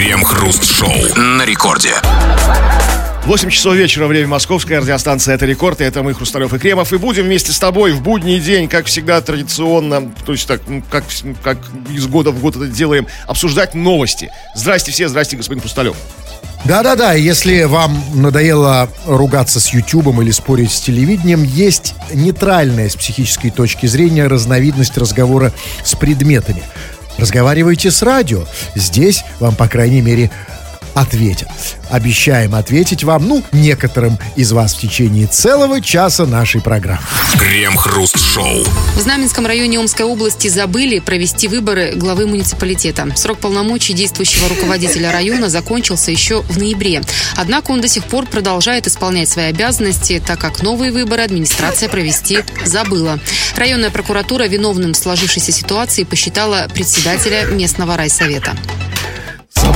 Крем-хруст-шоу на рекорде. 8 часов вечера, время московская, радиостанция «Это рекорд», и это мы, Хрусталев и Кремов, и будем вместе с тобой в будний день, как всегда, традиционно, то есть так, как, как из года в год это делаем, обсуждать новости. Здрасте все, здрасте, господин Хрусталев. Да-да-да, если вам надоело ругаться с Ютубом или спорить с телевидением, есть нейтральная с психической точки зрения разновидность разговора с предметами. Разговаривайте с радио. Здесь вам, по крайней мере, ответят. Обещаем ответить вам, ну, некоторым из вас в течение целого часа нашей программы. Крем-хруст-шоу. В Знаменском районе Омской области забыли провести выборы главы муниципалитета. Срок полномочий действующего руководителя района закончился еще в ноябре. Однако он до сих пор продолжает исполнять свои обязанности, так как новые выборы администрация провести забыла. Районная прокуратура виновным в сложившейся ситуации посчитала председателя местного райсовета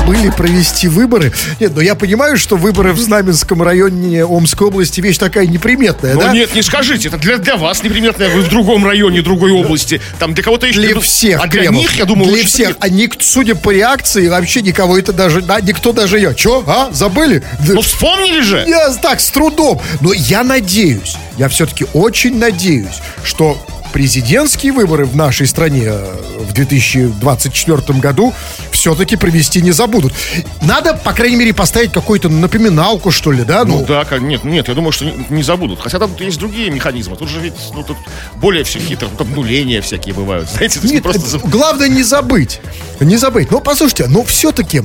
забыли провести выборы. Нет, но я понимаю, что выборы в Знаменском районе Омской области вещь такая неприметная, Ну да? нет, не скажите, это для, для вас неприметно, вы в другом районе, другой области, там для кого-то еще... Для всех, А для Кремов. них, я думаю, Для всех. А ник- судя по реакции, вообще никого это даже... Да, никто даже я. Че, а? Забыли? Ну вспомнили же! Я так, с трудом. Но я надеюсь, я все-таки очень надеюсь, что президентские выборы в нашей стране э, в 2024 году все-таки провести не забудут. Надо, по крайней мере, поставить какую-то напоминалку, что ли, да? Ну да, как- нет, нет, я думаю, что не, не забудут. Хотя там есть другие механизмы. Тут же ведь, ну, тут более все хитро. Тут обнуления всякие бывают. Знаете, есть не Нет, просто... главное не забыть. Не забыть. Ну, послушайте, ну все-таки,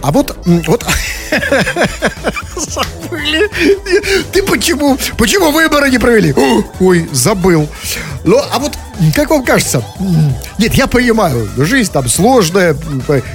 а вот, вот забыли. Ты почему, почему выборы не провели? Ой, забыл. Ну, а вот, как вам кажется? Нет, я понимаю, жизнь там сложная,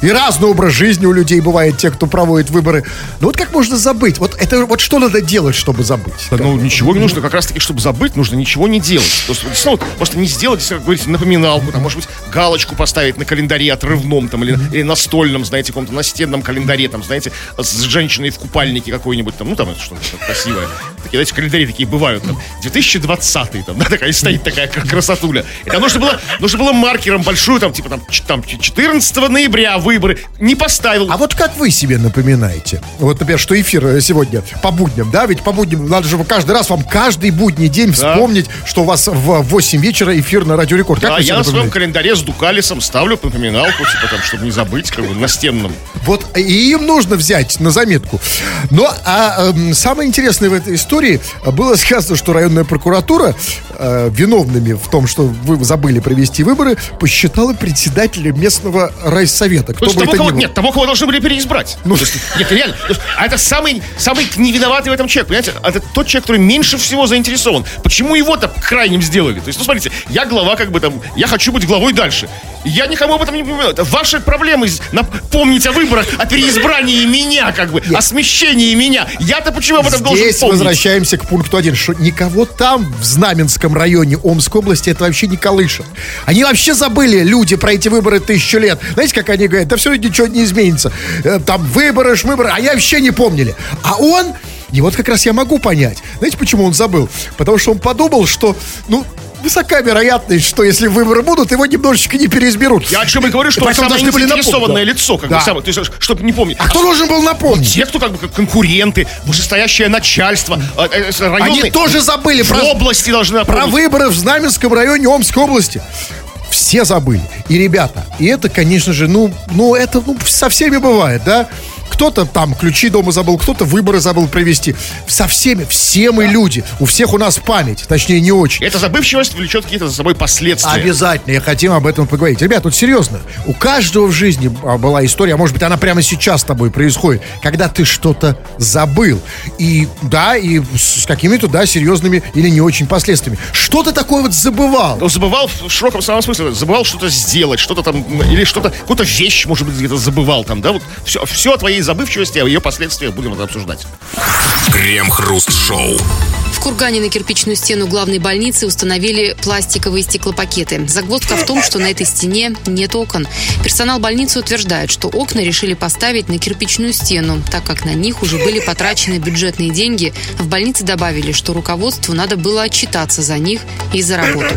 и разный образ жизни у людей бывает, те, кто проводит выборы. Но вот как можно забыть? Вот это вот что надо делать, чтобы забыть? Ну, ничего не нужно. Как раз таки, чтобы забыть, нужно ничего не делать. То есть, вот просто не сделать, как говорите, напоминалку, там, может быть, галочку поставить на календаре отрывном, там, или, или настольном, знаете, каком-то настенном календаре, там, знаете, с женщиной в купальнике какой-нибудь, там, ну, там, что-то красивое. Такие, знаете, календари такие бывают, там, 2020 там, да, такая стоит такая кра- красотуля. Это нужно было, нужно было маркером большую, там, типа, там, там 14 ноября выборы. Не поставил. А вот как вы себе напоминаете? Вот, например, что эфир э, сегодня по будням, да? Ведь по будням надо же каждый раз вам каждый будний день Да. вспомнить, что у вас в 8 вечера эфир на Радио Рекорд. Как Да, я на своем календаре с Дукалисом ставлю напоминалку, типа там, чтобы не забыть, как бы настенном. Вот и им нужно взять на заметку. Но а, эм, самое интересное в этой истории э, было сказано, что районная прокуратура э, виновными в том, что вы забыли провести выборы, посчитала председателя местного райсовета. То Кто есть бы того, это кого, ни был. нет, того, кого должны были переизбрать. Ну, то есть, нет, реально. То есть, а это самый, самый невиноватый в этом человек, понимаете? Это тот человек, который меньше всего заинтересован. Почему его-то крайним сделали? То есть, ну, смотрите, я глава, как бы там, я хочу быть главой дальше. Я никому об этом не понимаю. Это ваши проблемы. Помнить о выборах, о переизбрании меня, как бы, о смещении меня. Я-то почему об этом должен Здесь помнить? возвращаемся к пункту один, что никого там, в Знаменском районе Омской области, это вообще не колышет. Они вообще забыли, люди, про эти выборы тысячу лет. Знаете, как они говорят, да все ничего не изменится. Э, Там выборы, ж выборы, а я вообще не помнили. А он, и вот как раз я могу понять. Знаете, почему он забыл? Потому что он подумал, что, ну, высока вероятность, что если выборы будут, его немножечко не переизберут. Я о чем и говорю, что И самое заинтересованное да. лицо, как Да. бы, самое, то есть, чтобы не помнить. А кто должен был напомнить? Те, кто как бы конкуренты, вышестоящее начальство, э, э, районные- Они тоже забыли про, области должны про напомнить. выборы в Знаменском районе Омской области. Все забыли. И, ребята, и это, конечно же, ну, ну это ну, со всеми бывает, да? Кто-то там ключи дома забыл, кто-то выборы забыл провести. Со всеми, все мы люди. У всех у нас память, точнее, не очень. Эта забывчивость влечет какие-то за собой последствия. Обязательно, я хотел об этом поговорить. Ребят, вот серьезно, у каждого в жизни а, была история, а может быть, она прямо сейчас с тобой происходит, когда ты что-то забыл. И да, и с какими-то, да, серьезными или не очень последствиями. Что ты такое вот забывал? Он забывал в широком самом смысле, забывал что-то сделать, что-то там, или что-то, какую-то вещь, может быть, где-то забывал там, да, вот все, все о твоей забывчивости, о ее последствиях будем это обсуждать. Крем-хруст-шоу. В Кургане на кирпичную стену главной больницы установили пластиковые стеклопакеты. Загвоздка в том, что на этой стене нет окон. Персонал больницы утверждает, что окна решили поставить на кирпичную стену, так как на них уже были потрачены бюджетные деньги. В больнице добавили, что руководству надо было отчитаться за них и за работу.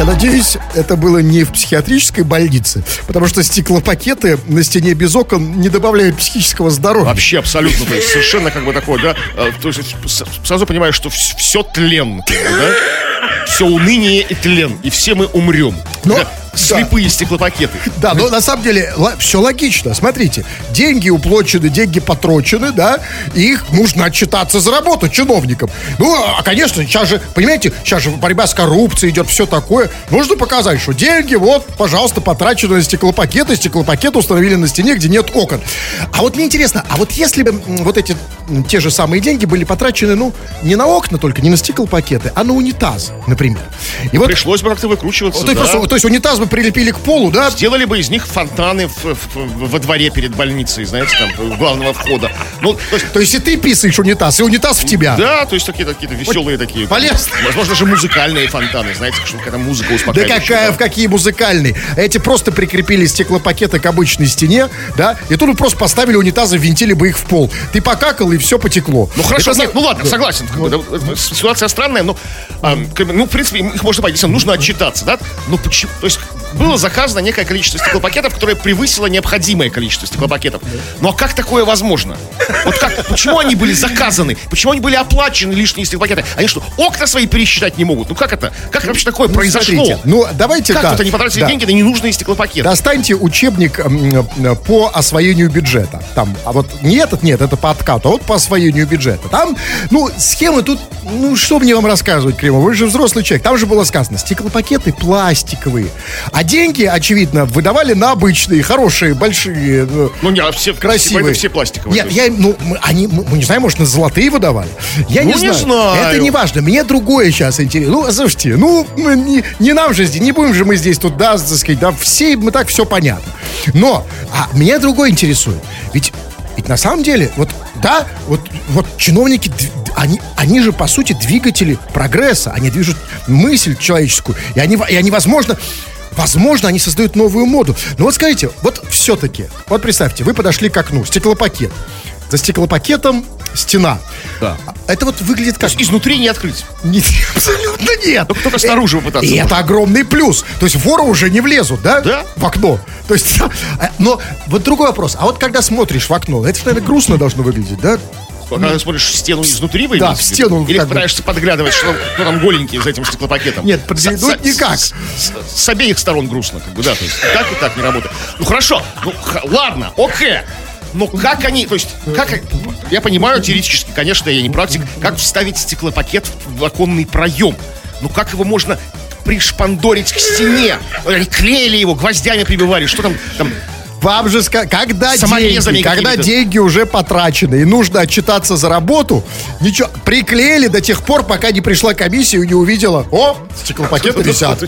Я надеюсь, это было не в психиатрической больнице, потому что стеклопакеты на стене без окон не добавляют психического здоровья. Вообще абсолютно, то есть совершенно как бы такое, да, э, то есть сразу понимаешь, что все тлен, да, все уныние и тлен, и все мы умрем. Но- Да, Слепые стеклопакеты. Да, но на самом деле все логично. Смотрите, деньги уплочены, деньги потрачены, да, и их нужно отчитаться за работу чиновникам. Ну, а, конечно, сейчас же, понимаете, сейчас же борьба с коррупцией идет, все такое. Нужно показать, что деньги, вот, пожалуйста, потрачены на стеклопакеты, стеклопакеты установили на стене, где нет окон. А вот мне интересно, а вот если бы вот эти те же самые деньги были потрачены, ну, не на окна только, не на стеклопакеты, а на унитаз, например. И вот, Пришлось бы как-то выкручиваться, то, есть да. просто- то есть унитаз бы прилепили к полу, да, Сделали бы из них фонтаны в- в- во дворе перед больницей, знаете, там, у главного входа. Ну, то есть, То есть и ты писаешь унитаз, и унитаз в тебя. да, то есть такие какие-то веселые такие. полезно. Возможно, даже музыкальные фонтаны, знаете, чтобы какая-то музыка Да успокаивающая. какая, в какие музыкальные. Эти просто прикрепили стеклопакеты к обычной стене, да, и тут просто поставили унитазы, ввинтили бы их в пол. Ты покакал, и все потекло. Ну хорошо, Это нет, ну ладно, согласен. да, э, ситуация странная, но, бы, ну, в принципе, их можно понять, нужно отчитаться, да? Ну почему? То есть было заказано некое количество стеклопакетов, которое превысило необходимое количество стеклопакетов. Ну а как такое возможно? Вот как, почему они были заказаны? Почему они были оплачены лишние стеклопакеты? Они что, окна свои пересчитать не могут? Ну как это? Как вообще такое Ну, произошло? смотрите, ну, давайте как так. тут они потратили Да. деньги на ненужные стеклопакеты? Достаньте учебник м, по освоению бюджета. Там, а вот не этот, нет, это по откату, а вот по освоению бюджета. Там, ну, схемы тут, ну, что мне вам рассказывать, Кремов? Вы же взрослый человек. Там же было сказано, стеклопакеты пластиковые. А деньги, очевидно, выдавали на обычные, хорошие, большие, ну, Ну не, а все красивые. это все пластиковые. Нет, я, ну, мы, они, мы, мы не знаем, может, на золотые выдавали. Я Ну, не, не знаю. знаю. Это не важно. Мне другое сейчас интересно. Ну, слушайте, ну, не, не нам же здесь, не будем же мы здесь тут, да, так сказать, да, все, мы так все понятно. Но, а меня другое интересует. Ведь, ведь на самом деле, вот, да, вот, вот чиновники, они, они же, по сути, двигатели прогресса. Они движут мысль человеческую. И они, и они возможно, Возможно, они создают новую моду. Но вот скажите, вот все-таки, вот представьте, вы подошли к окну, стеклопакет. За стеклопакетом стена. Да. Это вот выглядит как... Изнутри не открыть. Нет, абсолютно нет. Только- только снаружи попытаться И это огромный плюс. То есть воры уже не влезут, да? Да. В окно. То есть, а, но вот другой вопрос. А вот когда смотришь в окно, это, наверное, грустно должно выглядеть, да? Когда ты смотришь в стену изнутри, вы Да, в стену Или как бы. пытаешься подглядывать, что, кто там голенький за этим стеклопакетом. Нет, с- никак. С, с- с обеих сторон грустно, как бы, да, то есть так и так не работает. Ну хорошо, ну х- ладно, окей. Но как они, то есть, как, я понимаю теоретически, конечно, я не практик, как вставить стеклопакет в оконный проем? Ну как его можно пришпандорить к стене? Клеили его, гвоздями прибивали, что там, там Вам же когда деньги, когда деньги уже потрачены и нужно отчитаться за работу, ничего, приклеили до тех пор, пока не пришла комиссия и не увидела, о, стеклопакеты висят.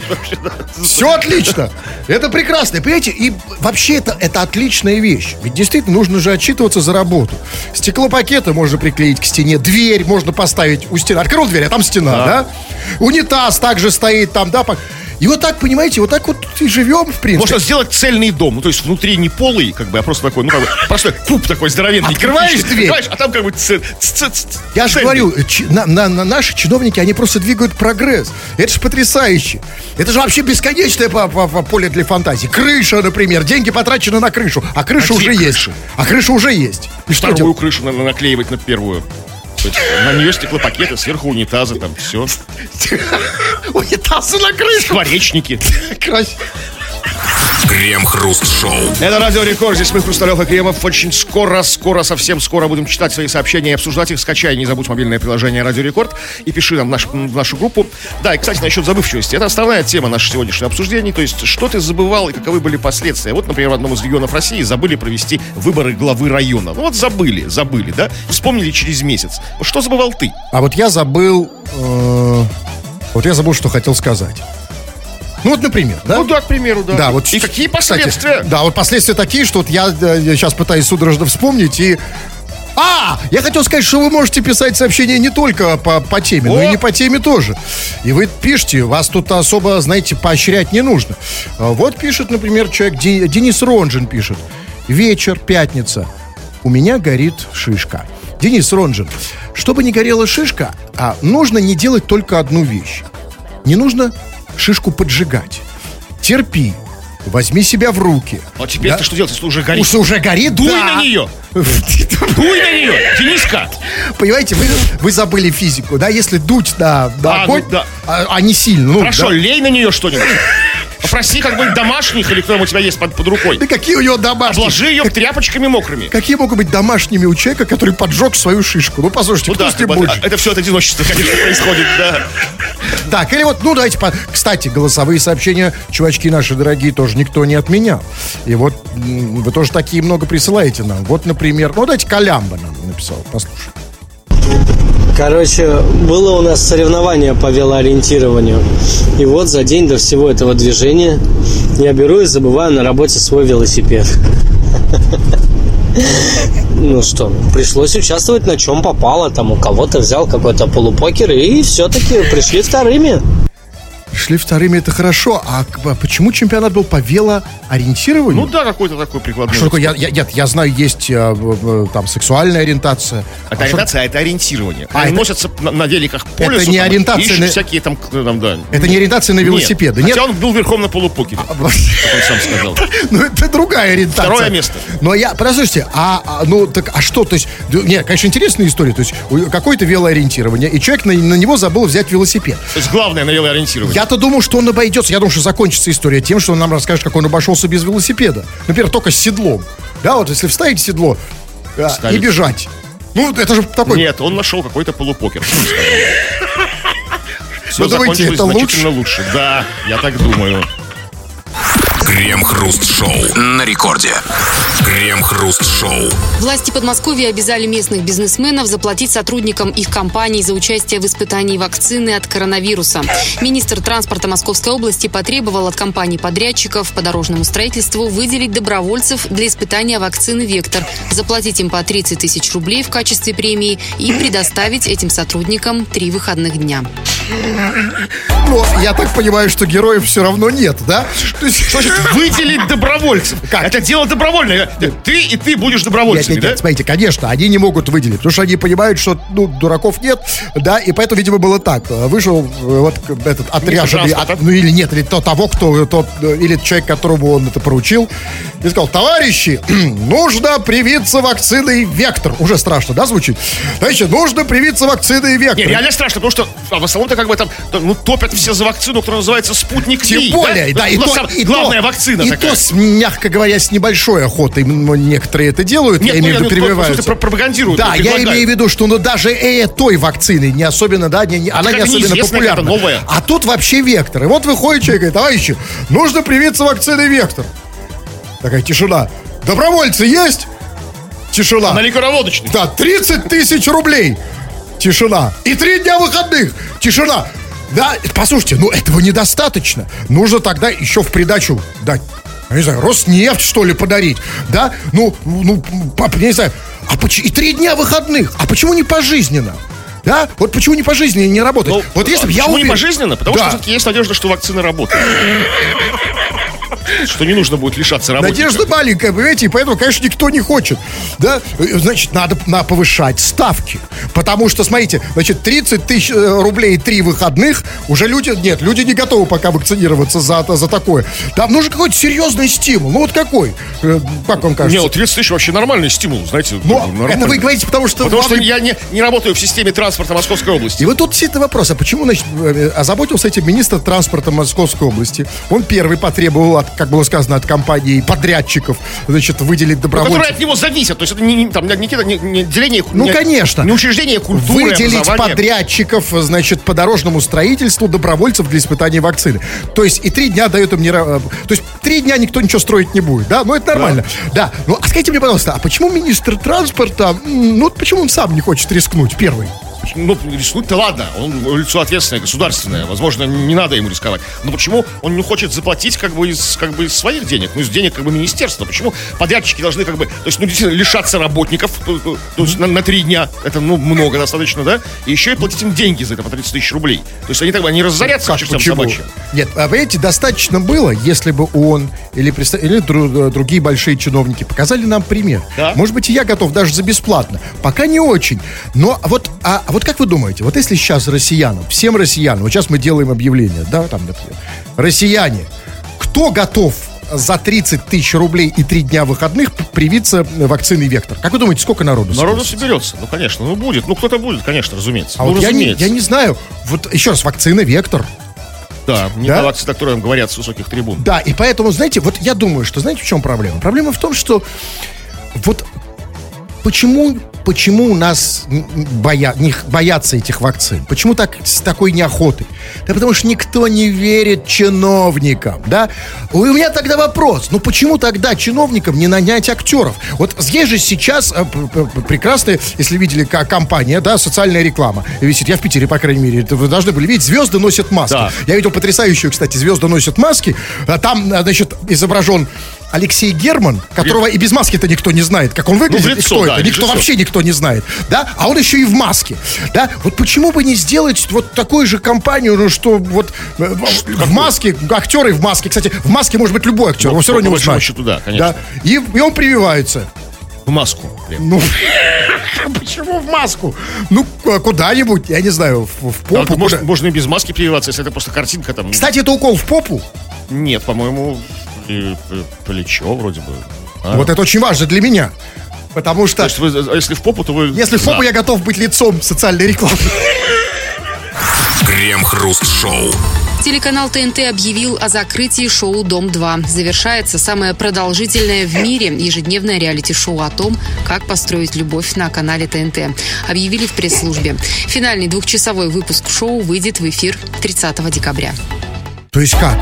Все отлично. Это прекрасно. Понимаете, и вообще это, это отличная вещь. Ведь действительно нужно же отчитываться за работу. Стеклопакеты можно приклеить к стене, дверь можно поставить у стены. Открыл дверь, а там стена, да? Унитаз также стоит там, да? И вот так, понимаете, вот так вот и живем, в принципе. Можно сделать цельный дом, ну то есть внутри не полый, как бы, а просто такой, ну как бы, простой куб такой здоровенный. Открываешь дверь. открываешь, а там как бы ц- ц- ц- Я же говорю, на- на- на- наши чиновники, они просто двигают прогресс. Это же потрясающе. Это же вообще бесконечное по- по- по- поле для фантазии. Крыша, например. Деньги потрачены на крышу, а крыша А уже где есть. А крыша уже есть. И что Вторую делать? крышу надо наклеивать на первую. На нее стеклопакеты, сверху унитазы, там все. Унитазы на крышу. Скворечники. Крем-хруст-шоу. Это Радио Рекорд, здесь мы, Хрусталев и Кремов. Очень скоро, скоро, совсем скоро будем читать свои сообщения и обсуждать их. Скачай, не забудь мобильное приложение Радио Рекорд и пиши нам в, наш- в нашу группу. Да, и, кстати, насчет забывчивости. Это основная тема нашего сегодняшнего обсуждения. То есть, что ты забывал и каковы были последствия. Вот, например, в одном из регионов России забыли провести выборы главы района. Ну вот забыли, забыли, да? Вспомнили через месяц. Что забывал ты? А вот я забыл... э, Вот я забыл, что хотел сказать. Ну вот, например, да? Ну да, к примеру, да. Да, вот и какие кстати, последствия? да, вот последствия такие, что вот я, сейчас пытаюсь судорожно вспомнить и. А, я хотел сказать, что вы можете писать сообщения не только по, по теме, но и О! не по теме тоже. И вы пишите, вас тут особо, знаете, поощрять не нужно. А Вот пишет, например, человек, Де- Денис Ронжин пишет. Вечер, пятница. У меня горит шишка. Денис Ронжин, чтобы не горела шишка, а нужно не делать только одну вещь. Не нужно шишку поджигать. Терпи. Возьми себя в руки. А теперь Да. ты что делать, если уже горит? Уж уже горит, Дуй да. на нее! Дуй на нее! Дениска! Понимаете, вы, вы забыли физику, да? Если дуть на, на А, огонь, ну да. а, а не сильно. Ну, Хорошо, да. лей на нее что-нибудь. Попроси как-нибудь домашних или кто у тебя есть под, под рукой. Да какие у него домашние? Обложи ее тряпочками мокрыми. Какие могут быть домашними у человека, который поджег свою шишку? Ну, послушайте, Ну кто да, с ним как бы, будет? это все от одиночества, конечно, происходит, да. Так, или вот, ну, давайте, по... кстати, голосовые сообщения, чувачки наши дорогие, тоже никто не отменял. И вот вы тоже такие много присылаете нам. Вот, например, ну, давайте Колямба нам написал, послушай. Короче, было у нас соревнование по велоориентированию. И вот за день до всего этого движения я беру и забываю на работе свой велосипед. Ну что, пришлось участвовать на чем попало. Там у кого-то взял какой-то полупокер и все-таки пришли вторыми. Шли вторыми, это хорошо. А а почему чемпионат был по велоориентированию? Ну да, какой-то такой А прикладной. что такое? Я, я, нет, я знаю, есть э, э, там сексуальная ориентация. Это А что- ориентация, а это ориентирование. А, Они это- носятся на, на великах по Это лесу, не там, ориентация на- всякие там, там, да. Это не ориентация на велосипеды, нет? Хотя он был верхом на полупокере, как он сам сказал. Ну, это другая ориентация. Второе место. Но я, подождите, а, а, ну, так, а что, то есть, не, конечно, интересная история, то есть, какое-то велоориентирование, и человек на, на него забыл взять велосипед. То есть главное на велоориентирование. Я-то думал, что он обойдется, я думал, что закончится история тем, что он нам расскажет, как он обошелся без велосипеда. Например, только с седлом. Да, вот если вставить седло а, и бежать. Ну, это же такой... Нет, он нашел какой-то полупокер. Все Вы думаете, закончилось это значительно лучше? Да, я так думаю. Крем-хруст-шоу на рекорде. Крем-хруст-шоу. Власти Подмосковья обязали местных бизнесменов заплатить сотрудникам их компаний за участие в испытании вакцины от коронавируса. Министр транспорта Московской области потребовал от компаний-подрядчиков по дорожному строительству выделить добровольцев для испытания вакцины «Вектор», заплатить им по 30 тысяч рублей в качестве премии и предоставить этим сотрудникам три выходных дня. Но я так понимаю, что героев все равно нет, да? То есть- Что значит выделить добровольцев? Как? Это дело добровольное. Ты и ты будешь Нет, добровольцами, нет, да? нет, смотрите, конечно, они не могут выделить, потому что они понимают, что, ну, дураков нет, да, и поэтому, видимо, было так. Вышел э, вот этот отряженный, от- ну, или нет, или то, того, кто, тот, или человек, которому он это поручил, и сказал, товарищи, нужно привиться вакциной «Вектор». Уже страшно, да, звучит? Значит, нужно привиться вакциной «Вектор». Не, реально страшно, потому что а в основном-то как бы там ну, топят все за вакцину, которая называется «Спутник Тем Ви», более, да, и Ну, то, и главная то- вакцина и такая. то, с, мягко говоря, с небольшой охотой некоторые это делают, Нет, я ну, имею в виду, про- пропагандируют, Да, я имею в виду, что ну даже э, той вакцины не особенно, да, не, не- она не особенно популярна. новая. А тут вообще вектор. И вот выходит человек и говорит, товарищи, нужно привиться вакциной вектор. Такая тишина. Добровольцы есть? Тишина. На ликероводочный. Да, 30 тысяч рублей. Тишина. И три дня выходных. Тишина. Да, послушайте, ну этого недостаточно. Нужно тогда еще в придачу дать. Не знаю, Роснефть, что ли, подарить. Да? Ну, ну, пап, я не знаю. А поч- и три дня выходных. А почему не пожизненно? Да? Вот почему не пожизненно не работать? Ну, вот если бы я почему не пожизненно? Потому Да. что все-таки есть надежда, что вакцина работает. Что не нужно будет лишаться работы. Надежда маленькая, понимаете, и поэтому, конечно, никто не хочет. Да, значит, надо, надо повышать ставки. Потому что, смотрите, значит, 30 тысяч э, рублей три выходных, уже люди, нет, люди не готовы пока вакцинироваться за, за такое. Там нужен какой-то серьезный стимул. Ну вот какой? Э, Как вам кажется? Не, вот 30 тысяч вообще нормальный стимул, знаете. Но нормальный. это вы говорите, потому что... Потому что я не, не работаю в системе транспорта Московской области. И вот тут действительно вопрос, а почему, значит, э, озаботился этим министр транспорта Московской области? Он первый потребовал, от, как было сказано, от компании подрядчиков, значит, выделить Ну, добровольцев. которые от него зависят. То есть это не, не- там, не, не- не отделение, Ну, не- конечно. Не учреждение культуры, выделить подрядчиков, значит, по дорожному строительству добровольцев для испытания вакцины. То есть и три дня дают им не... э, То есть три дня никто ничего строить не будет, да? Ну, это нормально. Да. Ну, а скажите мне, пожалуйста, а почему министр транспорта, ну, вот почему он сам не хочет рискнуть первый? Ну, рискнуть-то ладно, он лицо ответственное, государственное, возможно, не надо ему рисковать. Но почему он не хочет заплатить как бы из, как бы из своих денег, ну, из денег как бы министерства? Почему подрядчики должны как бы, то есть, ну, действительно, лишаться работников, то, то- то есть на, на три дня, это, ну, много достаточно, да? И еще и платить им деньги за это по 30 тысяч рублей. То есть они так бы, они разорятся к чертям Почему? собачьим. Нет, а, понимаете, достаточно было, если бы он или, представ- или дру- э, другие большие чиновники показали нам пример. Да. Может быть, и я готов даже за бесплатно. Пока не очень. Но вот а, а вот как вы думаете, вот если сейчас россиянам, всем россиянам, вот сейчас мы делаем объявление, да, там, например, россияне, кто готов за 30 тысяч рублей и 3 дня выходных привиться вакциной «Вектор». Как вы думаете, сколько народу Народу соберется? ну, конечно, ну, будет. Ну, кто-то будет, конечно, разумеется. А ну, вот я не, разумеется. я не знаю, вот еще раз, вакцина «Вектор». Да, не Да? вакцина, о которой говорят с высоких трибун. Да, и поэтому, знаете, вот я думаю, что знаете, в чем проблема? Проблема в том, что вот почему, почему у нас боя, не боятся этих вакцин? Почему так, с такой неохотой? Да потому что никто не верит чиновникам, да? У меня тогда вопрос, ну почему тогда чиновникам не нанять актеров? Вот есть же сейчас э, прекрасная, если видели, как компания, да, социальная реклама висит. Я в Питере, по крайней мере, вы должны были видеть, звезды носят маски. Да. Я видел потрясающую, кстати, звезды носят маски. А Там, а, значит, изображен Алексей Герман, которого и без маски-то никто не знает, как он выглядит, Ну, в и лицо, кто да, это. Никто режиссер. вообще никто не знает, да? А он еще и в маске, да? Вот почему бы не сделать вот такую же компанию, ну, что вот э, в, маске, актеры в маске, кстати, в маске может быть любой актер, Ну, его все равно не узнать. счету, да, конечно. И, и он прививается. В маску. прям. Ну, почему в маску? Ну, к- куда-нибудь, я не знаю, в, в попу. можно, куда. можно и без маски прививаться, если это просто картинка там. Кстати, это укол в попу. Нет, по-моему, плечо вроде бы. А. Вот это очень важно для меня. Потому что То есть вы, а если в попу, то вы... если в попу я готов быть лицом социальной рекламы. Крем-хруст-шоу. Телеканал ТНТ объявил о закрытии шоу «Дом-2». Завершается самое продолжительное в мире ежедневное реалити-шоу о том, как построить любовь на канале ТНТ. Объявили в пресс-службе. Финальный двухчасовой выпуск шоу выйдет в эфир 30 декабря. То есть как?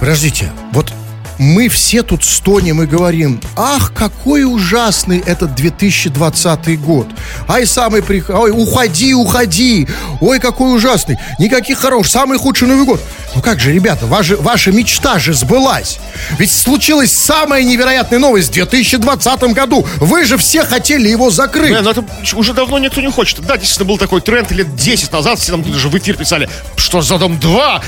Подождите, вот мы все тут стонем и говорим, ах, какой ужасный этот 2020 год. Ай, самый прих... Ой, уходи, уходи. Ой, какой ужасный. Никаких хороших. Самый худший Новый год. Ну как же, ребята, ваша, ваша мечта же сбылась. Ведь случилась самая невероятная новость в 2020 году. Вы же все хотели его закрыть. Не, ну это уже давно никто не хочет. Да, действительно, был такой тренд лет 10 назад, все там даже в эфир писали, что за дом 2,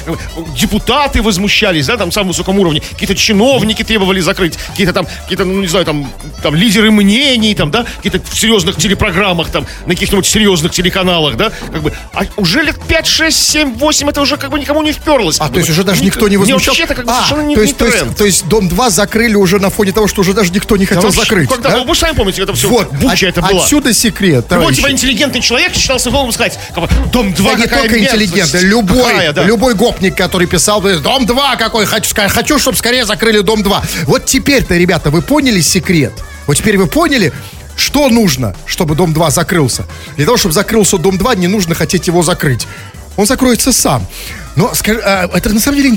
депутаты возмущались, да, там в самом высоком уровне, какие-то чиновники требовали закрыть, какие-то там, какие-то, ну, не знаю, там, там лидеры мнений, там, да, какие-то в серьезных телепрограммах, там, на каких-нибудь серьезных телеканалах, да, как бы, а уже лет 5, 6, 7, 8 это уже как бы никому не вперлось. А, то есть уже даже Ник- никто не возмущался? вообще это как бы А, совершенно не, то не есть, то, есть, тренд. то есть Дом 2 закрыли уже на фоне того, что уже даже никто не Да хотел вообще, закрыть. Когда, да? вы же сами помните, это все Вот, буча от- это было. отсюда секрет, Любой типа интеллигентный человек считался голову сказать, как бы, дом 2 Да не только мерзость, интеллигентный, любой, какая, да. любой гопник, который писал, говорит, дом 2 какой, хочу, хочу, чтобы скорее закрыли дом 2. Вот теперь-то, ребята, вы поняли секрет? Вот теперь вы поняли, что нужно, чтобы дом 2 закрылся? Для того, чтобы закрылся дом 2, не нужно хотеть его закрыть. Он закроется сам. Но скажи, а, это на самом деле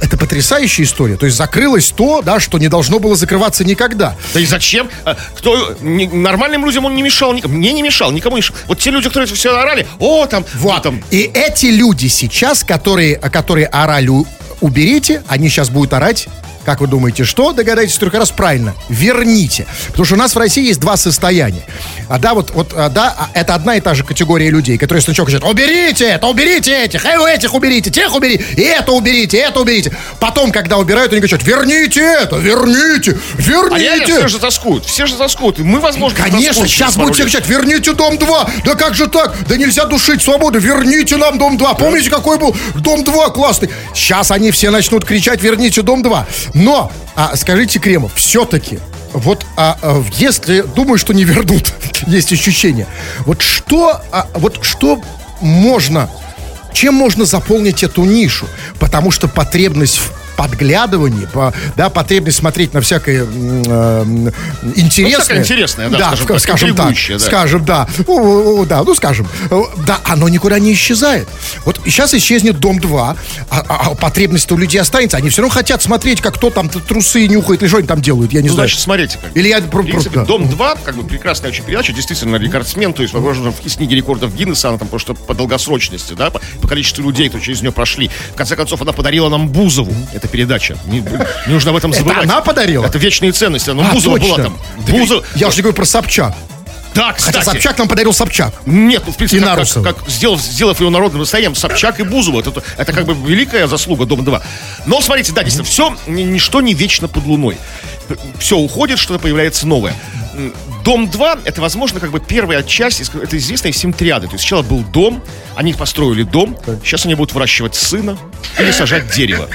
это потрясающая история. То есть закрылось то, да, что не должно было закрываться никогда. Да и зачем? А, Кто, не- нормальным людям он не мешал, никому, мне не мешал, никому не мешал. Вот те люди, которые все орали, о, там, Вот. там, И эти люди сейчас, которые, которые орали «У- уберите, они сейчас будут орать. Как вы думаете, что? Догадайтесь только раз правильно. Верните. Потому что у нас в России есть два состояния. А да, вот, вот, а, да, а, это одна и та же категория людей, которые сначала кричат, уберите это, уберите этих, э, этих уберите, тех уберите, и это уберите, и это уберите. Потом, когда убирают, они кричат, верните это, верните, а верните. все же тоскуют, все же тоскуют. И мы, возможно, Конечно, сейчас будут все кричать, верните дом 2. Да как же так? Да нельзя душить свободу, верните нам дом 2. Помните, какой был дом 2 классный? Сейчас они все начнут кричать, верните дом 2. Но, а, скажите, Кремов, все-таки, вот а, а, если, думаю, что не вернут, есть ощущение. Вот что, а, вот что можно, чем можно заполнить эту нишу? Потому что потребность в подглядывании, по, да, потребность смотреть на всякое э, интересное. Ну, всякое интересное, да, скажем ска- так, скажем так, да. скажем, да, О, о, да, ну скажем, Э, да, оно никуда не исчезает. Вот сейчас исчезнет Дом 2, а, а- а потребность у людей останется, они все равно хотят смотреть, как кто там трусы нюхает, или что они там делают, я не Ну, знаю. значит, смотрите. Как. Или я В принципе, да. Дом 2, как бы прекрасная очень передача, действительно рекордсмен, то есть, возможно, в из книги рекордов Гиннесса, она там просто по долгосрочности, да, по, по количеству людей, кто через нее прошли. В конце концов, она подарила нам Бузову, эта передача. Не, не нужно об этом Это забывать. она подарила? Это вечные ценности. Ну, А, Бузова точно. была там. Бузова. Я уж не говорю про Собчак. Да, Хотя кстати. Собчак нам подарил Собчак. Нет, ну, в принципе, И как, Нарусова. как- как сделав, сделав его народным достоянием, Собчак и Бузова, это, это как бы великая заслуга Дом-2. Но, смотрите, да, действительно, все, ничто не вечно под луной. Все уходит, что-то появляется новое. Дом 2 это, возможно, как бы первая часть, это известные всем триады. То есть сначала был дом, они построили дом, сейчас они будут выращивать сына или сажать дерево.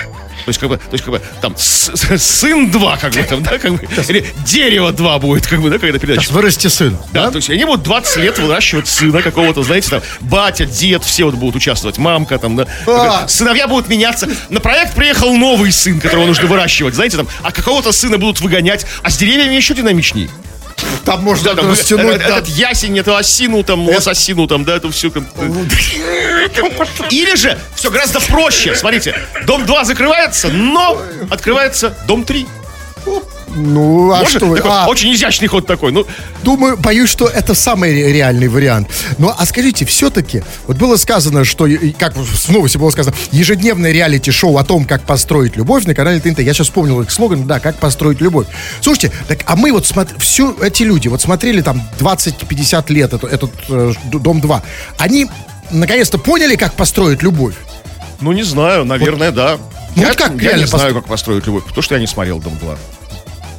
То есть, как бы, то есть, как бы, там, с- с- сын 2, как бы, там, да, как бы, или дерево 2 будет, как бы, да, когда передача. Сейчас вырасти сын. Да, то есть они будут 20 лет выращивать сына какого-то, знаете, там, батя, дед, все вот будут участвовать, мамка там, да. А. Сыновья будут меняться. На проект приехал новый сын, которого нужно выращивать, знаете, там, а какого-то сына будут выгонять, а с деревьями еще динамичней. Там можно Да, там, растянуть. э, да. этот ясень, эту осину, там, лососину, там, да, это все. Или же, все гораздо проще. Смотрите, дом 2 закрывается, но открывается дом 3. Ну, а Может? что вы? Такой А, Очень изящный ход такой. Ну, Думаю, боюсь, что это самый ре- реальный вариант. Ну, а скажите, все-таки, вот было сказано, что, как в новости было сказано, ежедневное реалити-шоу о том, как построить любовь на канале ТНТ. Я сейчас вспомнил их слоган, да, как построить любовь. Слушайте, так, а мы вот смотрели, все эти люди, вот смотрели там 20-50 лет эту- этот э, д- Дом-2, они наконец-то поняли, как построить любовь? Ну, не знаю, наверное, да. Ну, я вот как я не знаю, постро- как построить любовь, потому что я не смотрел «Дом 2».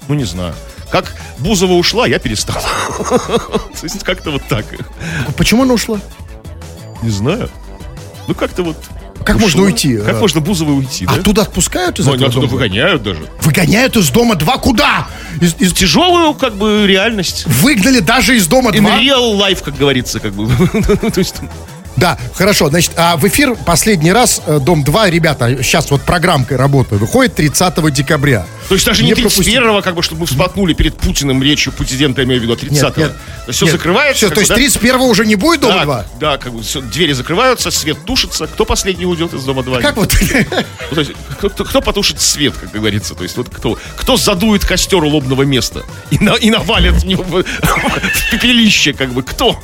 Ну, не знаю. Как Бузова ушла, я перестал. То есть как-то вот так. Почему она ушла? Не знаю. Ну, как-то вот... Как можно уйти, Как а? можно Бузовой уйти, да? Оттуда отпускают из Ну, этого оттуда дома? выгоняют даже. Выгоняют из дома 2 куда? Из, из- Тяжелую, как бы, реальность. Выгнали даже из дома In 2? real life, как говорится, как бы. То есть, Да, хорошо. Значит, а в эфир последний раз э, Дом 2, ребята, сейчас вот программкой работаю, выходит 30 декабря. то есть даже не пропустить. 31-го, как бы, чтобы мы всплакнули перед Путиным речью президента, я имею в виду, а 30-го. нет. Есть все Нет. закрывается. Все, то бы, есть да? 31 уже не будет Дома да, 2? Да, как бы всё, двери закрываются, свет тушится. Кто последний уйдет из дома 2? Как вот? Ну, то есть, кто, кто- потушит свет, как говорится? То есть, вот кто, кто задует костер у лобного места и, на- и навалит в, него в пепелище, как бы, кто?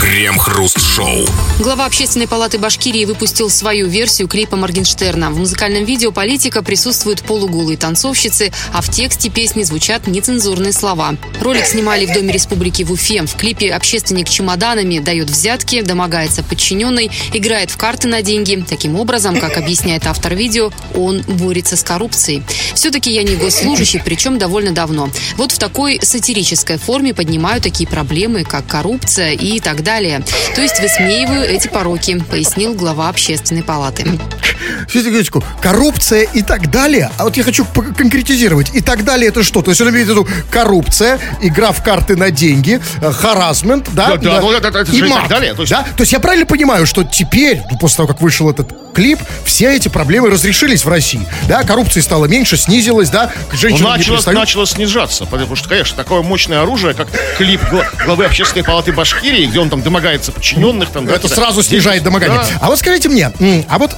Крем-хруст-шоу. Глава Общественной палаты Башкирии выпустил свою версию клипа Моргенштерна. В музыкальном видео политика присутствуют полуголые танцовщицы, а в тексте песни звучат нецензурные слова. Ролик снимали в Доме Республики в Уфе. В клипе общественник чемоданами дает взятки, домогается подчиненной, играет в карты на деньги. Таким образом, как объясняет автор видео, он борется с коррупцией. Все-таки я не госслужащий, причем довольно давно. Вот в такой сатирической форме поднимаю такие проблемы, как коррупция и так далее. То есть высмеиваю эти пороки, пояснил глава общественной палаты. Секундочку. Коррупция и так далее. А вот я хочу конкретизировать. И так далее это что? То есть он имеет в виду коррупция, игра в карты на деньги, э, харасмент, да? Да, да, ну, это- это и же и так мат, далее, то есть- Да? То есть я правильно понимаю, что теперь, ну, после того, как вышел этот клип, все эти проблемы разрешились в России. Да, коррупции стало меньше, снизилась, да, к Ну, начало, пристают. начало снижаться, потому что, конечно, такое мощное оружие, как клип гла- главы общественной палаты Башкирии, где он там домогается подчиненных. Там, да, Это да. сразу снижает домогание. Да. А вот скажите мне, а вот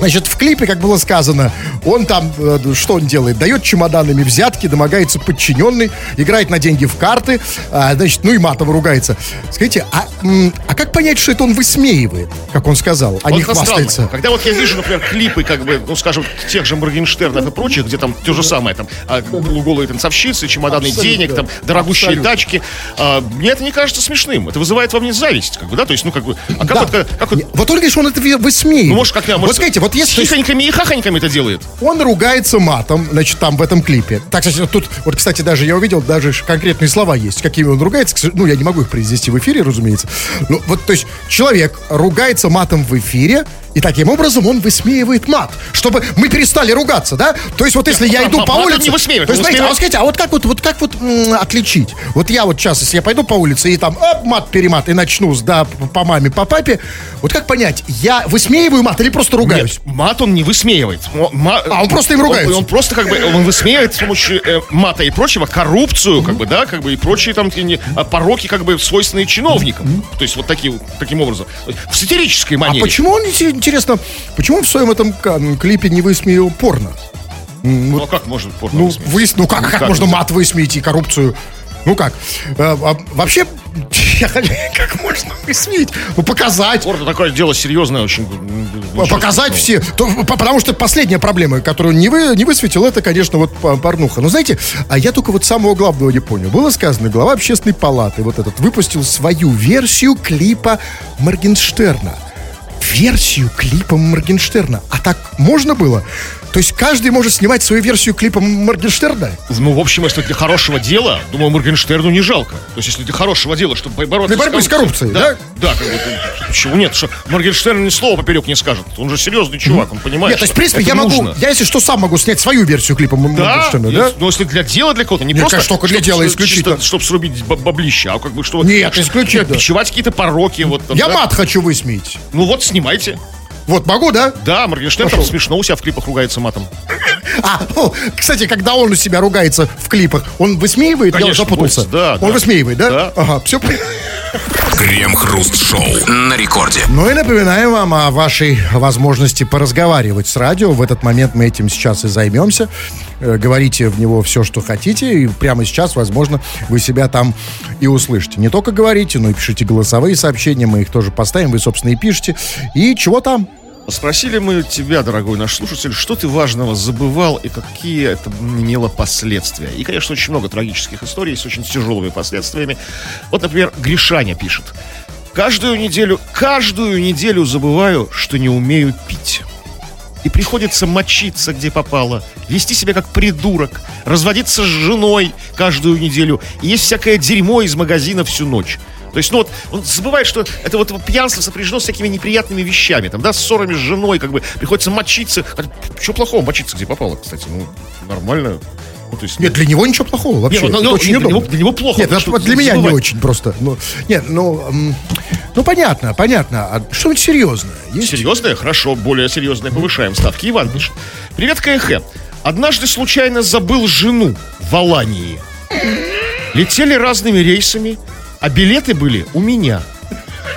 Значит, в клипе, как было сказано, он там, э, что он делает? Дает чемоданами взятки, домогается подчиненный, играет на деньги в карты, а, значит, ну и матово ругается. Скажите, а, а как понять, что это он высмеивает, как он сказал, а Вот не хвастается? странно. Когда вот я вижу, например, клипы, как бы, ну, скажем, тех же Моргенштернов и прочих, где там то же самое, там, а, полуголые танцовщицы, чемоданы Абсолютно. денег, там, дорогущие Абсолютно. тачки, а, мне это не кажется смешным. Это вызывает во мне зависть, как бы, да, то есть, ну, как бы, а как Да. вот, как вот, Не, Вот он говорит, что он это высмеивает. ну, может, как, я, Вот может, скажите, вот если... с хихоньками и хахоньками это делает. Он ругается матом, значит, там в этом клипе. Так, кстати, тут, вот, кстати, даже я увидел, даже конкретные слова есть, какими он ругается. Ну, я не могу их произнести в эфире, разумеется. Ну, вот, то есть, человек ругается матом в эфире, и таким образом он высмеивает мат, чтобы мы перестали ругаться, да? То есть, вот если я иду по мат улице... не высмеивает, То есть, смотрите, а вот скажите, а вот как вот, вот как вот отличить? Вот я вот сейчас, если я пойду по улице и там оп, мат-перемат и начну, с, да, по маме, по папе, вот как понять, я высмеиваю мат или просто ругаюсь? Нет, мат он не высмеивает. М- ма- А, он просто им он- ругается. Он, просто как бы он высмеивает с помощью э, мата и прочего коррупцию, как бы, да, как бы и прочие там а, пороки, как бы свойственные чиновникам. То есть вот таким, таким образом. Есть В сатирической А манере. почему он, инте- интересно, почему он в своем этом клипе не высмеял порно? Ну а как можно порно Ну, высмеять? вы, ну как, как как можно мат высмеять и коррупцию? Ну как? Э, а вообще, как можно высмеять? Ну, показать. Порно такое дело серьезное очень. Показать все. То- по- потому что последняя проблема, которую не, вы, не высветил, это, конечно, вот по- порнуха. Но знаете, а я только вот самого главного не понял. Было сказано, глава общественной палаты вот этот выпустил свою версию клипа Моргенштерна. Версию клипа Моргенштерна. А так можно было? То есть каждый может снимать свою версию клипа Моргенштерна? Ну, в общем, если для хорошего дела, думаю, Моргенштерну не жалко. То есть, если для хорошего дела, чтобы бороться Для борьбы с коррупцией, да? Да, как бы, ну, почему нет? Что Моргенштерн ни слова поперек не скажет. Он же серьезный чувак, он понимает, Нет, то есть, в принципе, я могу, нужно. я если что, сам могу снять свою версию клипа М- Да, Моргенштерна, да? но если для дела для кого-то, не Нет, просто конечно, только для чтоб- дела исключительно. чтобы срубить баб- баблище, а как бы что Нет, исключительно. Бичевать какие-то пороки, вот там, Я да. мат хочу высмеять. Ну вот, снимайте. Вот, могу, да? Да, Моргенштерн там смешно у себя в клипах ругается матом. А, о, кстати, когда он у себя ругается в клипах, он высмеивает? Я Конечно, запутался. будет, да, Он да. высмеивает, да? Да. Ага, все. Крем-хруст-шоу на рекорде. Ну и напоминаем вам о вашей возможности поразговаривать с радио. В этот момент мы этим сейчас и займемся. Э, Говорите в него все, что хотите, и прямо сейчас, возможно, вы себя там и услышите. Не только говорите, но и пишите голосовые сообщения, мы их тоже поставим, вы, собственно, и пишете. И чего там? Спросили мы тебя, дорогой наш слушатель, что ты важного забывал и какие это имело последствия. И, конечно, очень много трагических историй с очень тяжелыми последствиями. Вот, например, Гришаня пишет. Каждую неделю, каждую неделю забываю, что не умею пить. И приходится мочиться, где попало, вести себя как придурок, разводиться с женой каждую неделю. И есть всякое дерьмо из магазина всю ночь. То есть, ну вот, он забывает, что это вот пьянство сопряжено с такими неприятными вещами, там, да, с ссорами с женой, как бы, приходится мочиться. Что плохого мочиться, где попало, кстати? Ну, нормально. Ну, то есть, Нет, для него ничего плохого вообще. Не, ну, ну, очень нет, для удобно. него- для него плохо, Нет, вот- что для меня не забывать. очень просто. Ну, нет, ну, ну понятно, понятно. А что-нибудь серьезное есть? Серьезное? Хорошо, более серьезное. Повышаем ставки. Иван пишет. Привет, КХ. Однажды случайно забыл жену в Алании. Летели разными рейсами, а билеты были у меня.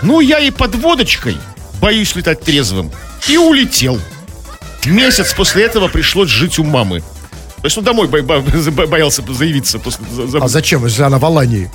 Ну, я и под водочкой, боюсь летать трезвым, и улетел. Месяц после этого пришлось жить у мамы. То есть, ну, домой бо- бо- бо- боялся заявиться после... за- за- А зачем, если она в Алании?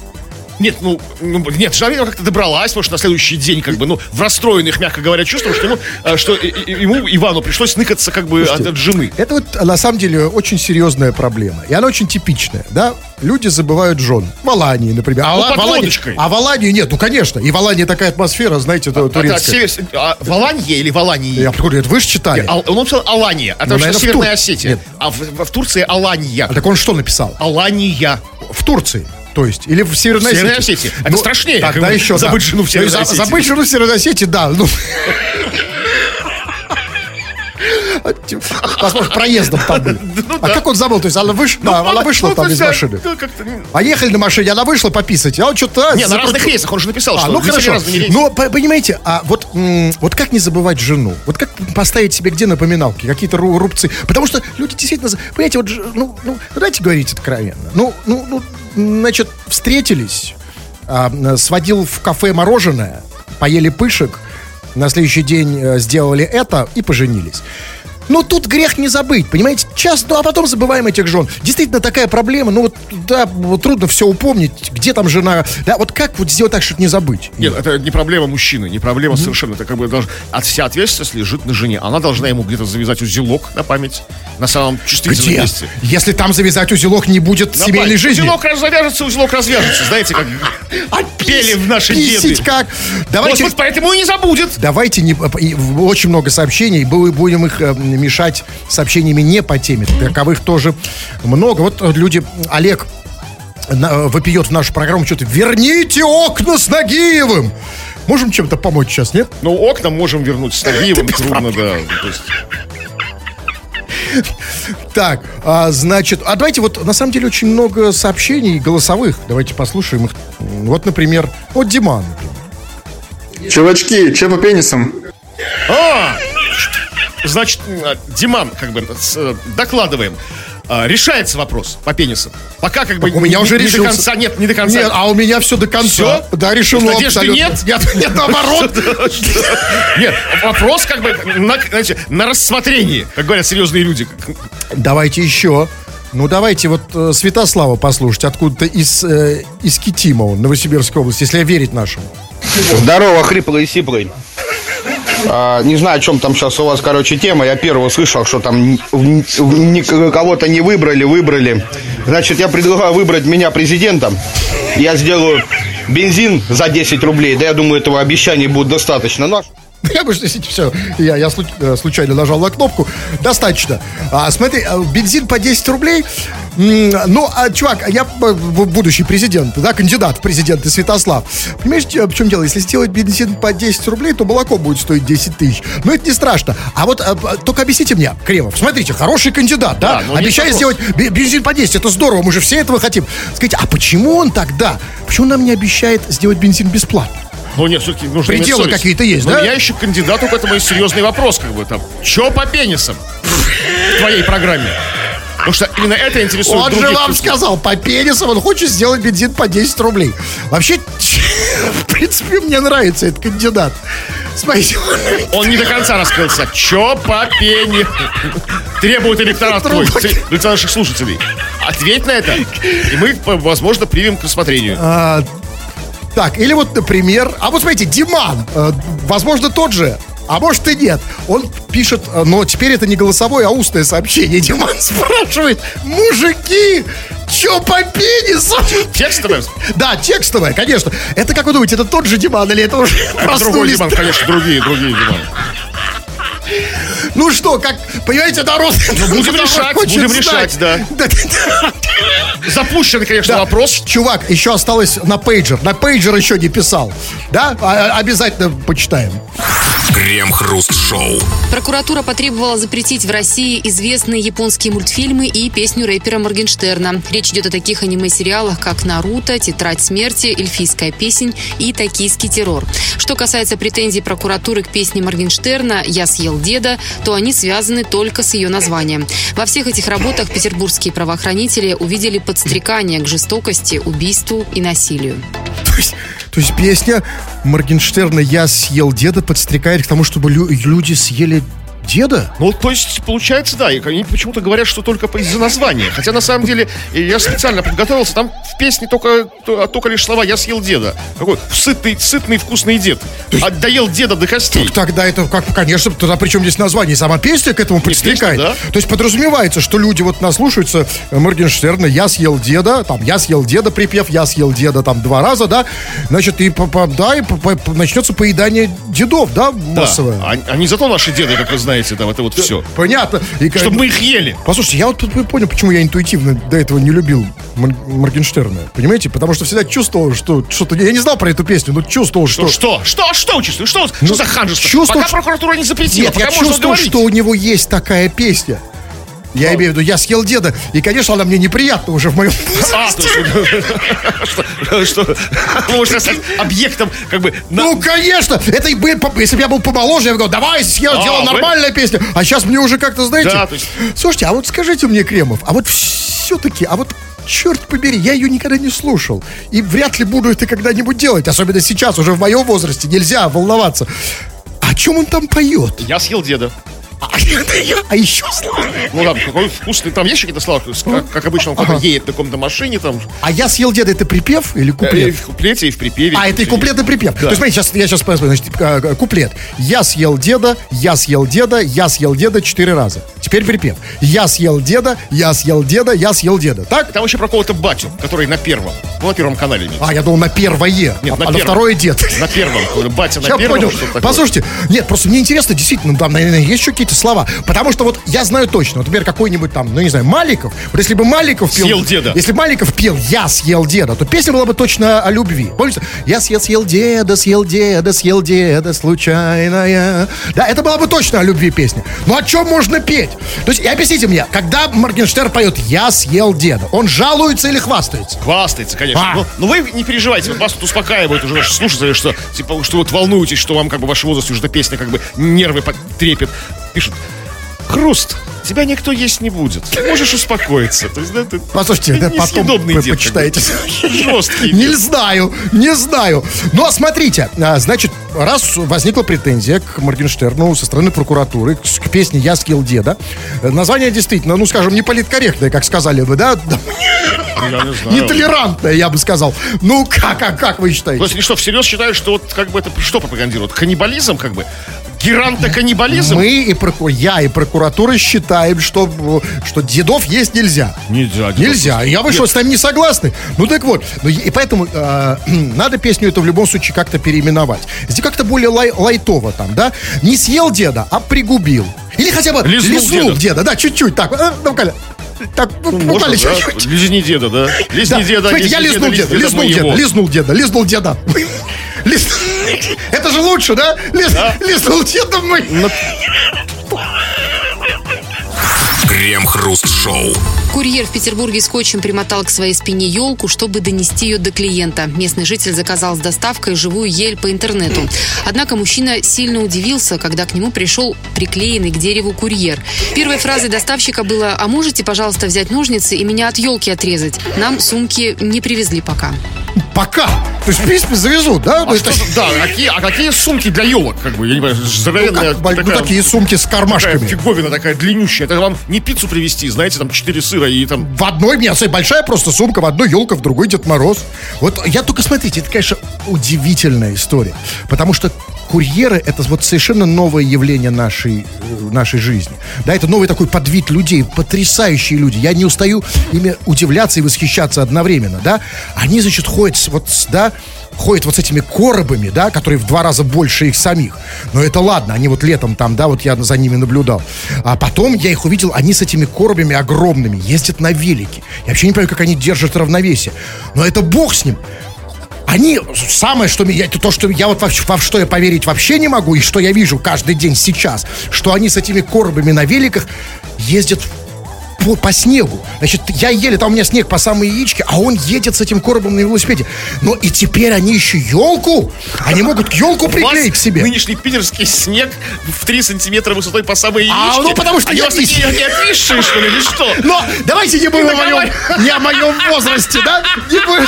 Нет, ну, ну, нет, жена видимо, как-то добралась, потому что на следующий день, как бы, ну, в расстроенных, мягко говоря, чувствах, что ему, э, что ему, Ивану, пришлось ныкаться, как бы, от, от жены. Это вот на самом деле очень серьезная проблема. И она очень типичная, да? Люди забывают жен. В Алании, например. А, Ну, Ла- под Алании- а в Алании нет, ну конечно. И в Алании такая атмосфера, знаете, А, да, турецкая. север- а, в Аланье или в Алании? Я это? Вы же читали. Ал- он написал Алания, а Ну, там в Северная Тур- Осетия. Нет. А в- в Турции Алания. А так он что написал? Алания. В Турции. То есть, или в Северной В Северной Осетии. Осетии. Это страшнее, Тогда еще, забыть да. жену в Северной За- Осетии. Забыть жену в Северной Осетии, да. Ну. Возможно, проездом там был. А как он забыл? То есть она да, она вышла Ну, там из машины. ну, ну, А ехали на машине, она вышла пописать, а он что-то... Не, на разных рейсах, он же написал, А, что ну хорошо. Но, по- понимаете, а вот, вот как не забывать жену? Вот как поставить себе где напоминалки, какие-то ру- рубцы? Потому что люди действительно, понимаете, вот, ну, ну, давайте говорить откровенно. Ну, ну, ну, значит, встретились, а, сводил в кафе мороженое, поели пышек, на следующий день э, сделали это и поженились. Ну, тут грех не забыть, понимаете? Часто, ну, а потом забываем этих жен. Действительно, такая проблема, ну, вот, да, вот трудно все упомнить, где там жена. Да, вот как вот сделать так, чтобы не забыть? Нет, это не проблема мужчины, не проблема совершенно. Это как бы должен... От вся ответственность лежит на жене. Она должна ему где-то завязать узелок на память, на самом чувствительном Где? месте. Если там завязать узелок, не будет На семейной память. жизни. Узелок развяжется, узелок развяжется. Знаете, как А пели в наши деды. как? Давайте, вот поэтому и не забудет. давайте не, очень много сообщений, бу- будем их э, мешать сообщениями не по теме. Таковых тоже много. Вот люди, Олег вопиет в нашу программу что-то. Верните окна с Нагиевым! Можем чем-то помочь сейчас, нет? Ну, окна можем вернуть с Нагиевым, трудно, да. Так, а, значит, а давайте вот, на самом деле, очень много сообщений голосовых. Давайте послушаем их. Вот, например, вот Диман. Чувачки, че по пенисам? А, значит, а, Диман, как бы, с- э, докладываем. А, Решается вопрос по пенисам. Пока как бы У меня не- уже не, решился. до конца, нет, не до конца. Нет, а у меня все до конца. Всё? Да, решено Надежды абсолютно. нет? Нет, нет, наоборот. Нет, вопрос как бы на, знаете, на рассмотрении, как говорят серьезные люди. Давайте еще. Ну, давайте вот э, Святослава послушать, откуда-то из, э, из Китима, Новосибирской области, если верить нашему. Здорово, хриплый и сиплый. А, не знаю, о чем там сейчас у вас, короче, тема. Я первый услышал, что там кого-то не выбрали, выбрали. Значит, я предлагаю выбрать меня президентом. Я сделаю бензин за 10 рублей. Да я думаю, этого обещания будет достаточно. А Я бы, если все, я, я э, случайно нажал на кнопку. Достаточно. А, смотри, а, бензин по 10 рублей. Ну, а, чувак, я э, будущий президент, да, кандидат в президенты Святослав. Понимаешь, э, в чем дело? Если сделать бензин по 10 рублей, то молоко будет стоить 10 тысяч. Но это не страшно. А вот э, э, только объясните мне, Кремов, смотрите, хороший кандидат, да? Да, Обещает сделать бе- бензин по 10, это здорово, мы же все этого хотим. Скажите, а почему он тогда, почему он нам не обещает сделать бензин бесплатно? Ну нет, все-таки нужно Пределы какие-то есть, Ну, да? Я еще кандидату к этому есть серьезный вопрос, как бы там. Че по пенисам в твоей программе? Потому что именно это интересует Он же вам людей. сказал, по пенисам он хочет сделать бензин по 10 рублей. Вообще, в принципе, мне нравится этот кандидат. Смотрите, Он не до конца раскрылся. Че по пени? Требует электорат твой, электорат наших слушателей. Ответь на это, и мы, возможно, примем к рассмотрению. Так, или вот, например, а вот смотрите, Диман, э, возможно, тот же, а может и нет. Он пишет, э, но теперь это не голосовое, а устное сообщение. Диман спрашивает, мужики, чё по пенисам? Текстовое? Да, текстовое, конечно. Это, как вы думаете, это тот же Диман или это уже Это другой? Диман, конечно, другие, другие Диман. Ну что, как, понимаете, народ... Ну, будем решать, будем знать. решать, да. да. Запущен, конечно, Да. вопрос. Чувак, еще осталось на пейджер. На пейджер еще не писал. Да? А- обязательно почитаем. Крем-хруст-шоу. Прокуратура потребовала запретить в России известные японские мультфильмы и песню рэпера Моргенштерна. Речь идет о таких аниме-сериалах, как «Наруто», «Тетрадь смерти», «Эльфийская песнь» и «Токийский террор». Что касается претензий прокуратуры к песне Моргенштерна «Я съел деда», то они связаны только с ее названием. Во всех этих работах петербургские правоохранители увидели подстрекание к жестокости, убийству и насилию. То есть, то есть песня Моргенштерна «Я съел деда» подстрекает к тому, чтобы лю- люди съели деда? Ну, то есть, получается, да, и они почему-то говорят, что только из-за названия. Хотя, на самом деле, я специально подготовился, там в песне только, то- только лишь слова «я съел деда». Какой сытный, сытный вкусный дед. А доел деда до костей. Тогда это, как, конечно, тогда причем здесь название? Сама песня к этому подстрекает. песня, То есть подразумевается, что люди вот наслушаются э, Моргенштерна «Я съел деда», там «Я съел деда» припев, «Я съел деда» там два раза, да, значит, и, да, и начнется поедание дедов, да, Да. массовое. А, а не зато наши деды, как вы знаете, там это вот все. Понятно. И, Чтобы мы их ели. Послушайте, я вот понял, почему я интуитивно до этого не любил Мор- Моргенштерна. Понимаете? Потому что всегда чувствовал, что что-то... Я не знал про эту песню, но чувствовал, что... Ну, что? Что? Что чувствуешь? Что, что за ханжество? чувствовал, Пока что- прокуратура не запретила, Нет, я чувствовал, что у него есть такая песня. Я имею в виду, я съел деда, и, конечно, она мне неприятна уже в моем А, то есть, что, можно стать объектом, как бы, Ну, конечно! Это если бы я был помоложе, я бы говорил, давай, съел, А, делал вы- нормальная песня. А сейчас мне уже как-то, знаете... Слушайте, а вот скажите мне, Кремов, а вот все-таки, а вот черт побери, я ее никогда не слушал. И вряд ли буду это когда-нибудь делать. Особенно сейчас, уже в моем возрасте. Нельзя волноваться. О чем он там поет? я съел деда. А, еще слова. Ну там, какой вкусный, там есть какие-то слова, как, как обычно, он Ага. едет на каком-то машине, там, А я съел деда, это припев или э, и куплет? в куплете, и в припеве. А, это и куплет, и припев. То есть, смотрите, сейчас, я сейчас значит, э, куплет. Я съел деда, я съел деда, я съел деда четыре раза. Теперь припев. Я съел деда, я съел деда, я съел деда. Так? Там еще про какого-то батю, который на первом, ну, на первом канале. имеется. А, я думал, на первое, Нет, а, на а на второе дед. На первом, батя на Я первом. понял. Послушайте, нет, просто мне интересно, действительно, там, наверное, есть еще какие-то слова. Потому что вот я знаю точно, вот, например, какой-нибудь там, ну, не знаю, Маликов. Вот если бы Маликов пел... Съел деда. Если бы Маликов пел «Я съел деда», то песня была бы точно о любви. Помните? «Я съел, съел деда, съел деда, съел деда, случайная». Да, это была бы точно о любви песня. Ну, о чем можно петь? То есть, и объясните мне, когда Моргенштерн поет «Я съел деда», он жалуется или хвастается? Хвастается, конечно. А. Но, но вы не переживайте, вас тут успокаивают уже наши слушатели, что типа, что вот волнуетесь, что вам как бы ваш возраст уже эта песня как бы нервы трепет. Пишут, Хруст, тебя никто есть не будет. Ты можешь успокоиться. То есть, да, ты, Послушайте, ты да, потом вы дед, бы. почитаете. Жесткий. Не знаю, не знаю. Но смотрите, а, значит, раз возникла претензия к Моргенштерну со стороны прокуратуры к, песне «Я съел деда», э, название действительно, ну, скажем, не политкорректное, как сказали вы, да? Я не знаю. Нетолерантное, я бы сказал. Ну, как, как, как вы То считаете? есть, они что, всерьез считают, что вот как бы это что пропагандируют? Каннибализм, как бы? Герантоканнибализм? Мы и проку... я и прокуратура считаем, что, что дедов есть нельзя. Нельзя. дедов. Нельзя. Я вы что, с нами не согласны? Ну так вот. Ну, и поэтому э, надо песню эту в любом случае как-то переименовать. Здесь как-то более лай- лайтово там, да? Не съел деда, а пригубил. Или хотя бы Лизнул лизнул, деда. деда. Да, чуть-чуть. Так, э, ну, так, Ну, можно, буквально да? чуть-чуть. Лизни деда, да? Лизни Да, деда, смотрите, я лизнул деда, лизнул деда, лизнул деда, лизнул деда. Это же лучше, да? Лиз- Лизнул деда мой. Крем-хруст-шоу. Курьер в Петербурге скотчем примотал к своей спине елку, чтобы донести ее до клиента. Местный житель заказал с доставкой живую ель по интернету. Однако мужчина сильно удивился, когда к нему пришел приклеенный к дереву курьер. Первой фразой доставщика было «А можете, пожалуйста, взять ножницы и меня от елки отрезать? Нам сумки не привезли пока». Пока. То есть, в принципе, завезут, да? Ну, А, что да, а какие, а какие сумки для елок, как бы, я не понимаю, Ну, здоровенная как, ну, такая, такие сумки с такая кармашками. фиговина такая длиннющая. Это вам не пиццу привезти, знаете, там 4 сыра и там... В одной, нет, смотри, большая просто сумка, в одной елка, в другой Дед Мороз. Вот я только смотрите, это, конечно, удивительная история. Потому что курьеры это вот совершенно новое явление нашей, э, нашей жизни. Да, это новый такой подвид людей, потрясающие люди. Я не устаю ими удивляться и восхищаться одновременно, да. Они, значит, ходят вот, да, ходят вот с этими коробами, да, которые в два раза больше их самих. Но это ладно, они вот летом там, да, вот я за ними наблюдал. А потом я их увидел, они с этими коробами огромными ездят на велике. Я вообще не понимаю, как они держат равновесие. Но это бог с ним. Они, самое, что меня, то, что я вот во, во что я поверить вообще не могу, и что я вижу каждый день сейчас, что они с этими коробами на великах ездят по, по снегу. Значит, я еле, там у меня снег по самые яички, а он едет с этим коробом на велосипеде. Но и теперь они еще елку, они могут елку приклеить к себе. нынешний питерский снег в 3 сантиметра высотой по самой А, яичке. ну, потому что Они я вас такие не- отвисшие, что ли, или что? Но давайте не будем о моем, не о моем возрасте, да? Не будем.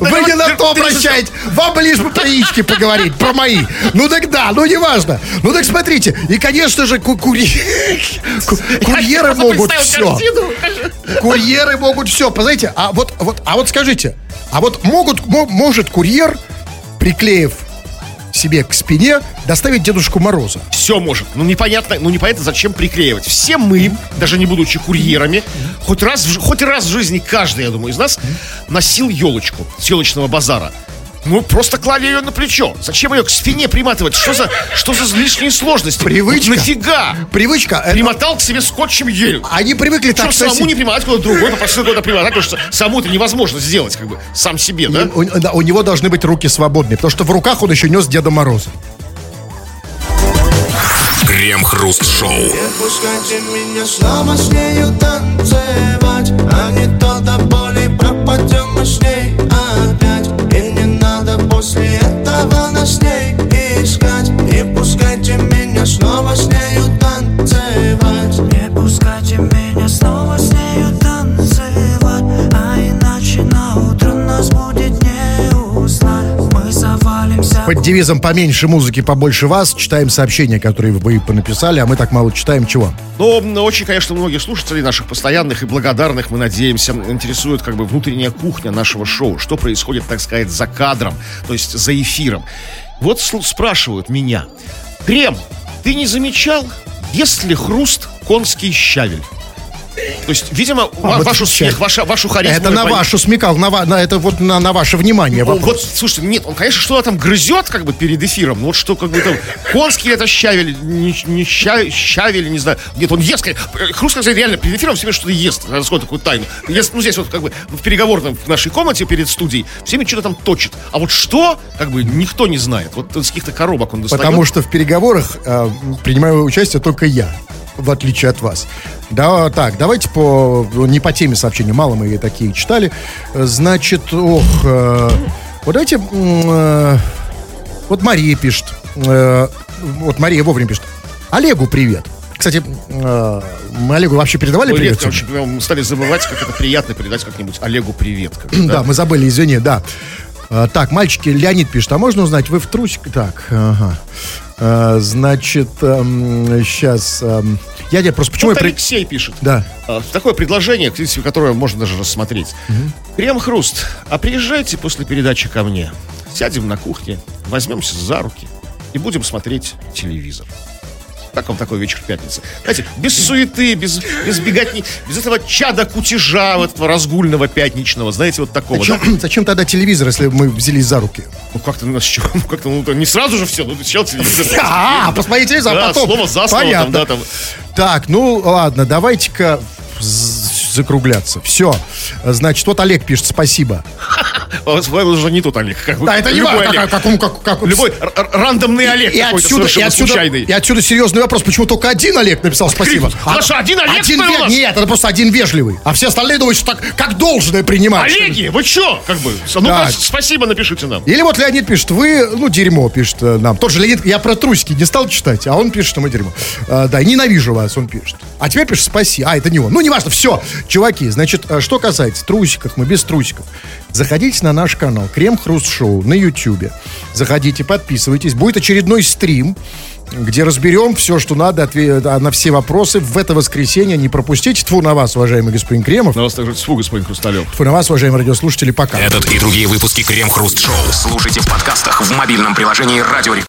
Вы не на то обращаете. Вам лишь бы про яички поговорить, про мои. Ну так да, ну неважно. Ну так смотрите. И, конечно же, ку- кури- ку- курьеры могут все. Курьеры могут все. Посмотрите, а вот, вот, а вот скажите, а вот могут, мо- может курьер, приклеив себе к спине, доставить Дедушку Мороза? Все может. Ну непонятно, ну непонятно, зачем приклеивать. Все мы, даже не будучи курьерами, хоть раз, хоть раз в жизни каждый, я думаю, из нас носил елочку с елочного базара. Ну, просто клали ее на плечо. Зачем ее к спине приматывать? Что за, что за лишние сложности? Привычка. Вот нафига? Привычка. э, Примотал к себе скотчем ель. Они привыкли так самому носить. не приматать, куда-то другой попросил куда-то приматать, потому что саму это невозможно сделать, как бы, сам себе, да? У, да, у него должны быть руки свободные, потому что в руках он еще нес Деда Мороза. Крем-хруст-шоу. Пускайте меня снова с нею танцевать А не то до боли пропадем после этого нас с Под девизом «поменьше музыки, побольше вас» читаем сообщения, которые вы понаписали, а мы так мало читаем. Чего? М, очень, конечно, многих слушателей наших постоянных и благодарных, мы надеемся, интересует как бы внутренняя кухня нашего шоу. Что происходит, так сказать, за кадром, то есть за эфиром. Вот спрашивают меня. Крем, ты не замечал, есть ли хруст конский щавель? То есть, видимо, ва- вот смех, ваша, вашу харизму... Это на вашу смекал, на, на это вот на, на ваше внимание вопрос. Вот, слушайте, нет, он, конечно, что-то там грызет, как бы, перед эфиром. Ну, вот что, как бы, там, конский это щавель, не, не ща- щавель, не знаю. Нет, он ест, хруст, как реально, перед эфиром все время что-то ест, раскрою такую тайну. Ест, ну, здесь вот, как бы, в переговорном, в нашей комнате перед студией, всеми что-то там точит. А вот что, как бы, никто не знает. Вот из каких-то коробок он достает. Потому что в переговорах э, принимаю участие только я, в отличие от вас. Да, так, давайте по не по теме сообщения, мало мы такие читали. Э, Значит, ох, э, вот давайте, э, вот Мария пишет, э, вот Мария вовремя пишет. Олегу привет. Кстати, э, мы Олегу вообще передавали привет? редко очень мы стали забывать, как это приятно передать как-нибудь Олегу привет. как бы, Да, мы забыли, извини, да. А, так, мальчики, Леонид пишет, а можно узнать, вы в трусик? Так, ага. А, значит, сейчас... я тебе просто... Почему Вот я... Алексей пишет. Да. А, Такое предложение, в принципе, которое можно даже рассмотреть. Крем-хруст, а приезжайте после передачи ко мне. Сядем на кухне, возьмемся за руки и будем смотреть телевизор. Как вам такой вечер пятницы? Знаете, без суеты, без, без беготни, без этого чада кутежа, вот этого разгульного пятничного, знаете, вот такого. да? Зачем, зачем тогда телевизор, если мы взялись за руки? Ну как-то ну, как-то ну, не сразу же все, ну сначала телевизор. А, посмотри телевизор, а потом. слово за слово, там, Понятно. да, там. Так, ну ладно, давайте-ка закругляться. Все. Значит, вот Олег пишет спасибо. А Это уже не тот Олег. как Да, это не важно, Олег. как, как, как, как Любой рандомный Олег и отсюда, и, отсюда, случайный. и отсюда серьезный вопрос, почему только один Олег написал спасибо? Хорошо, один Олег, один что ве-? Нет, это просто один вежливый. А все остальные думают, что так, как должное принимать. Олеги, вы чё? Как бы, ну Так. спасибо напишите нам. Или вот Леонид пишет, вы, ну, дерьмо, пишет э, нам. Тот же Леонид, я про трусики не стал читать, а он пишет, что мы дерьмо. А, да, ненавижу вас, он пишет. А теперь пишет, спаси. А, это не он. Ну, неважно, все. Чуваки, значит, э, что касается трусиков, мы без трусиков. Заходите на наш канал Крем Хруст Шоу на Ютьюбе. Заходите, подписывайтесь. Будет очередной стрим, где разберем все, что надо отве- а, на все вопросы в это воскресенье. Не пропустите. Тьфу на вас, уважаемый господин Кремов. На вас также тьфу, господин Хрусталев. Тьфу на вас, уважаемые радиослушатели. Пока. Этот и другие выпуски Крем Хруст Шоу слушайте в подкастах в мобильном приложении Радио.